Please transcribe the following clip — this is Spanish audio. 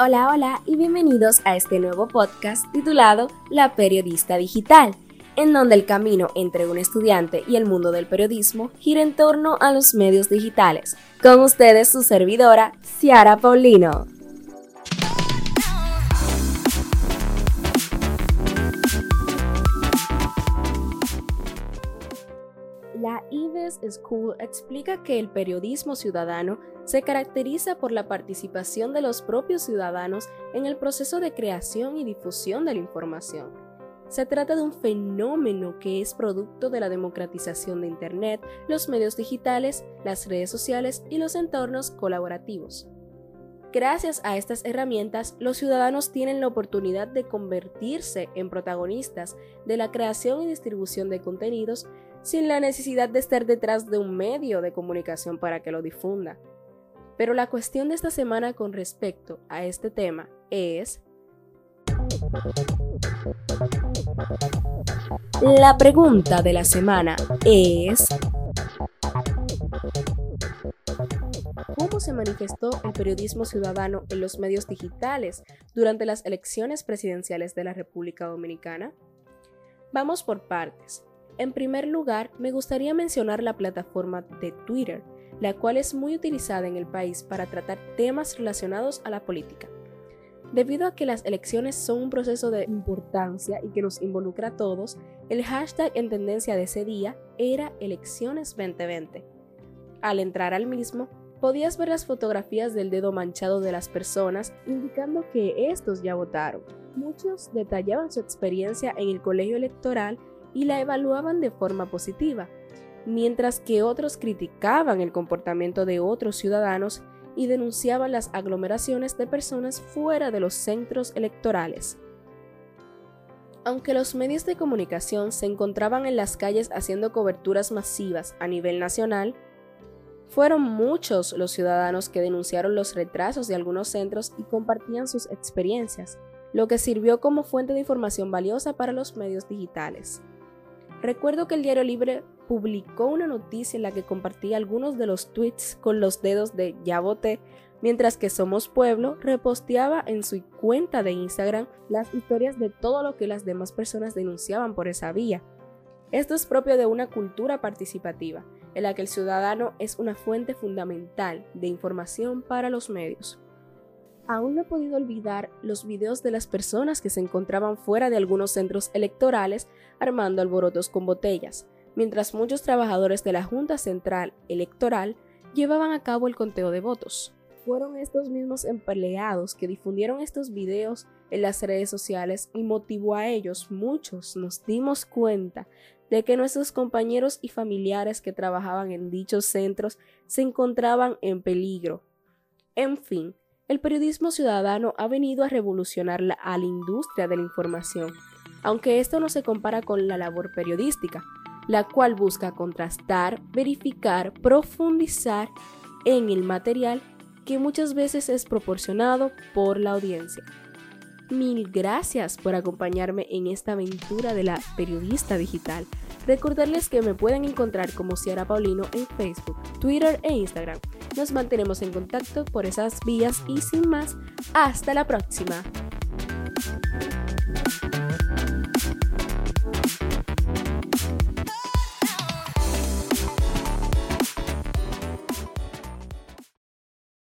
Hola, hola y bienvenidos a este nuevo podcast titulado La Periodista Digital, en donde el camino entre un estudiante y el mundo del periodismo gira en torno a los medios digitales. Con ustedes su servidora, Ciara Paulino. La Ives School explica que el periodismo ciudadano se caracteriza por la participación de los propios ciudadanos en el proceso de creación y difusión de la información. Se trata de un fenómeno que es producto de la democratización de Internet, los medios digitales, las redes sociales y los entornos colaborativos. Gracias a estas herramientas, los ciudadanos tienen la oportunidad de convertirse en protagonistas de la creación y distribución de contenidos sin la necesidad de estar detrás de un medio de comunicación para que lo difunda. Pero la cuestión de esta semana con respecto a este tema es... La pregunta de la semana es... manifestó el periodismo ciudadano en los medios digitales durante las elecciones presidenciales de la República Dominicana? Vamos por partes. En primer lugar, me gustaría mencionar la plataforma de Twitter, la cual es muy utilizada en el país para tratar temas relacionados a la política. Debido a que las elecciones son un proceso de importancia y que nos involucra a todos, el hashtag en tendencia de ese día era Elecciones 2020. Al entrar al mismo, podías ver las fotografías del dedo manchado de las personas indicando que estos ya votaron. Muchos detallaban su experiencia en el colegio electoral y la evaluaban de forma positiva, mientras que otros criticaban el comportamiento de otros ciudadanos y denunciaban las aglomeraciones de personas fuera de los centros electorales. Aunque los medios de comunicación se encontraban en las calles haciendo coberturas masivas a nivel nacional, fueron muchos los ciudadanos que denunciaron los retrasos de algunos centros y compartían sus experiencias, lo que sirvió como fuente de información valiosa para los medios digitales. Recuerdo que el Diario Libre publicó una noticia en la que compartía algunos de los tweets con los dedos de Ya voté, mientras que Somos Pueblo reposteaba en su cuenta de Instagram las historias de todo lo que las demás personas denunciaban por esa vía. Esto es propio de una cultura participativa, en la que el ciudadano es una fuente fundamental de información para los medios aún no he podido olvidar los videos de las personas que se encontraban fuera de algunos centros electorales armando alborotos con botellas, mientras muchos trabajadores de la Junta Central Electoral llevaban a cabo el conteo de votos. Fueron estos mismos empleados que difundieron estos videos en las redes sociales y motivó a ellos, muchos nos dimos cuenta de que nuestros compañeros y familiares que trabajaban en dichos centros se encontraban en peligro. En fin, el periodismo ciudadano ha venido a revolucionar la, a la industria de la información, aunque esto no se compara con la labor periodística, la cual busca contrastar, verificar, profundizar en el material que muchas veces es proporcionado por la audiencia. Mil gracias por acompañarme en esta aventura de la periodista digital. Recordarles que me pueden encontrar como Ciara Paulino en Facebook, Twitter e Instagram. Nos mantenemos en contacto por esas vías y sin más, hasta la próxima.